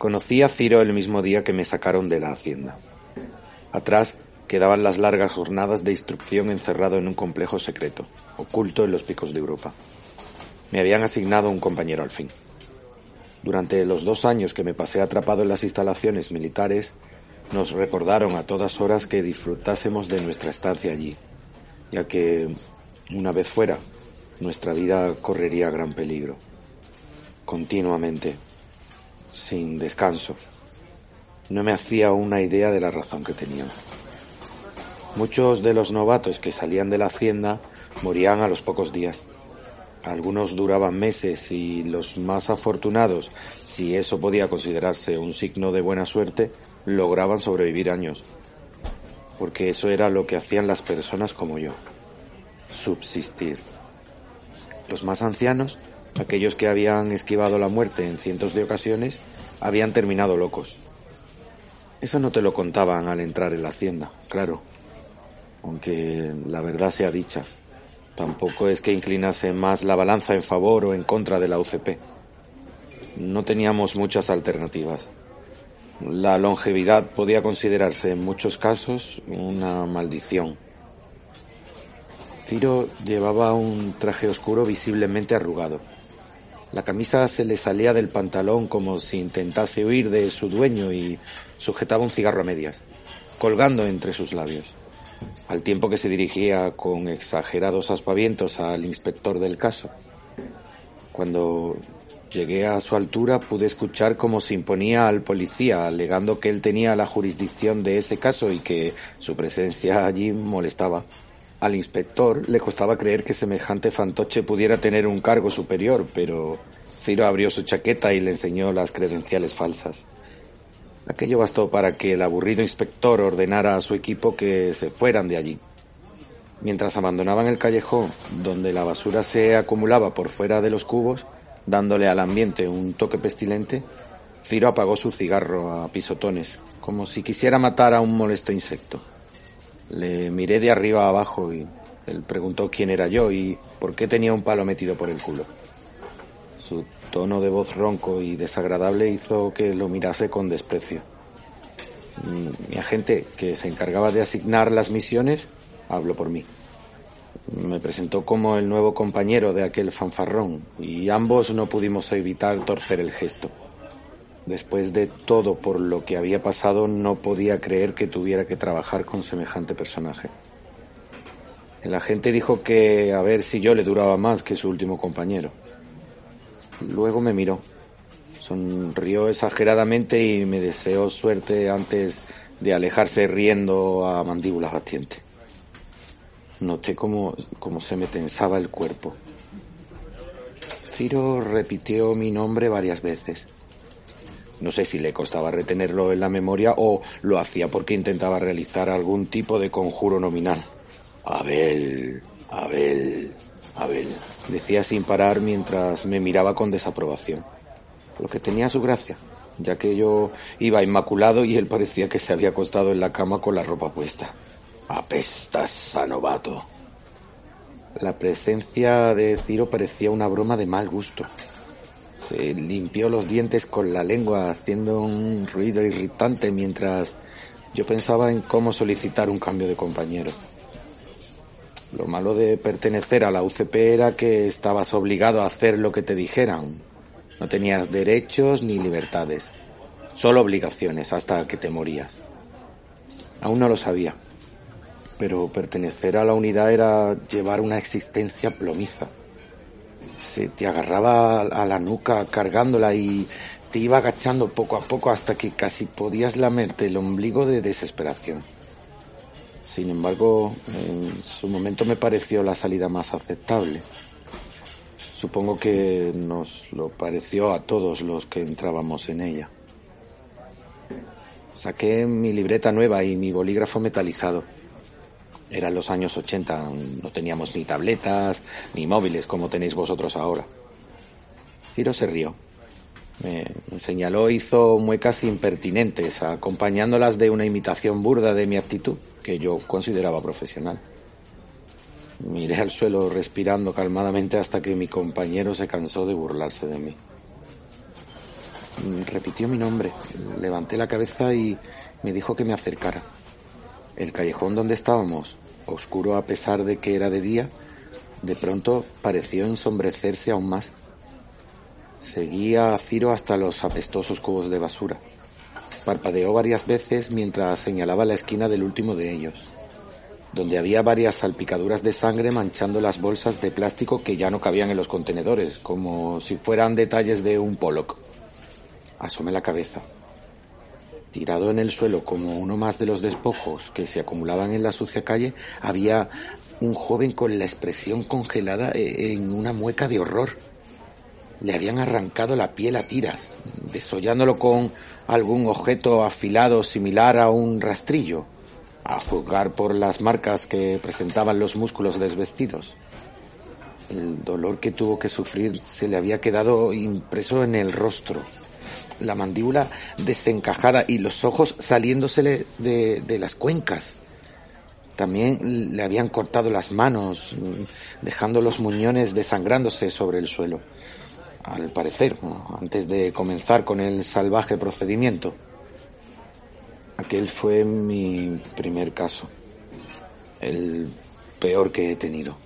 Conocí a Ciro el mismo día que me sacaron de la hacienda. Atrás quedaban las largas jornadas de instrucción encerrado en un complejo secreto, oculto en los picos de Europa. Me habían asignado un compañero al fin. Durante los dos años que me pasé atrapado en las instalaciones militares, nos recordaron a todas horas que disfrutásemos de nuestra estancia allí, ya que, una vez fuera, nuestra vida correría gran peligro. Continuamente, sin descanso. No me hacía una idea de la razón que tenían. Muchos de los novatos que salían de la hacienda morían a los pocos días. Algunos duraban meses y los más afortunados, si eso podía considerarse un signo de buena suerte, lograban sobrevivir años. Porque eso era lo que hacían las personas como yo. Subsistir. Los más ancianos, aquellos que habían esquivado la muerte en cientos de ocasiones, habían terminado locos. Eso no te lo contaban al entrar en la hacienda, claro. Aunque la verdad sea dicha, Tampoco es que inclinase más la balanza en favor o en contra de la UCP. No teníamos muchas alternativas. La longevidad podía considerarse en muchos casos una maldición. Ciro llevaba un traje oscuro visiblemente arrugado. La camisa se le salía del pantalón como si intentase huir de su dueño y sujetaba un cigarro a medias, colgando entre sus labios al tiempo que se dirigía con exagerados aspavientos al inspector del caso. Cuando llegué a su altura pude escuchar cómo se imponía al policía, alegando que él tenía la jurisdicción de ese caso y que su presencia allí molestaba. Al inspector le costaba creer que semejante fantoche pudiera tener un cargo superior, pero Ciro abrió su chaqueta y le enseñó las credenciales falsas. Aquello bastó para que el aburrido inspector ordenara a su equipo que se fueran de allí. Mientras abandonaban el callejón, donde la basura se acumulaba por fuera de los cubos, dándole al ambiente un toque pestilente, Ciro apagó su cigarro a pisotones, como si quisiera matar a un molesto insecto. Le miré de arriba a abajo y él preguntó quién era yo y por qué tenía un palo metido por el culo. Su tono de voz ronco y desagradable hizo que lo mirase con desprecio. Mi agente, que se encargaba de asignar las misiones, habló por mí. Me presentó como el nuevo compañero de aquel fanfarrón y ambos no pudimos evitar torcer el gesto. Después de todo por lo que había pasado, no podía creer que tuviera que trabajar con semejante personaje. El agente dijo que a ver si yo le duraba más que su último compañero. Luego me miró. Sonrió exageradamente y me deseó suerte antes de alejarse riendo a mandíbulas batientes. Noté cómo, cómo se me tensaba el cuerpo. Ciro repitió mi nombre varias veces. No sé si le costaba retenerlo en la memoria o lo hacía porque intentaba realizar algún tipo de conjuro nominal. Abel, Abel. Abel, decía sin parar mientras me miraba con desaprobación. Lo que tenía su gracia, ya que yo iba inmaculado y él parecía que se había acostado en la cama con la ropa puesta. Apestas a novato. La presencia de Ciro parecía una broma de mal gusto. Se limpió los dientes con la lengua haciendo un ruido irritante mientras yo pensaba en cómo solicitar un cambio de compañero. Lo malo de pertenecer a la UCP era que estabas obligado a hacer lo que te dijeran. No tenías derechos ni libertades, solo obligaciones hasta que te morías. Aún no lo sabía, pero pertenecer a la unidad era llevar una existencia plomiza. Se te agarraba a la nuca cargándola y te iba agachando poco a poco hasta que casi podías lamerte el ombligo de desesperación. Sin embargo, en su momento me pareció la salida más aceptable. Supongo que nos lo pareció a todos los que entrábamos en ella. Saqué mi libreta nueva y mi bolígrafo metalizado. Eran los años 80, no teníamos ni tabletas ni móviles como tenéis vosotros ahora. Ciro se rió. Me, señaló hizo muecas impertinentes, acompañándolas de una imitación burda de mi actitud, que yo consideraba profesional. Miré al suelo respirando calmadamente hasta que mi compañero se cansó de burlarse de mí. Repitió mi nombre. Levanté la cabeza y me dijo que me acercara. El callejón donde estábamos, oscuro a pesar de que era de día, de pronto pareció ensombrecerse aún más. Seguía a Ciro hasta los apestosos cubos de basura. Parpadeó varias veces mientras señalaba la esquina del último de ellos, donde había varias salpicaduras de sangre manchando las bolsas de plástico que ya no cabían en los contenedores, como si fueran detalles de un Pollock. Asomé la cabeza. Tirado en el suelo como uno más de los despojos que se acumulaban en la sucia calle, había un joven con la expresión congelada e-, en una mueca de horror. Le habían arrancado la piel a tiras, desollándolo con algún objeto afilado similar a un rastrillo, a juzgar por las marcas que presentaban los músculos desvestidos. El dolor que tuvo que sufrir se le había quedado impreso en el rostro, la mandíbula desencajada y los ojos saliéndosele de, las cuencas. También le habían cortado las manos, dejando los muñones desangrándose sobre el suelo. Al parecer, antes de comenzar con el salvaje procedimiento. Aquel fue mi primer caso. El peor que he tenido.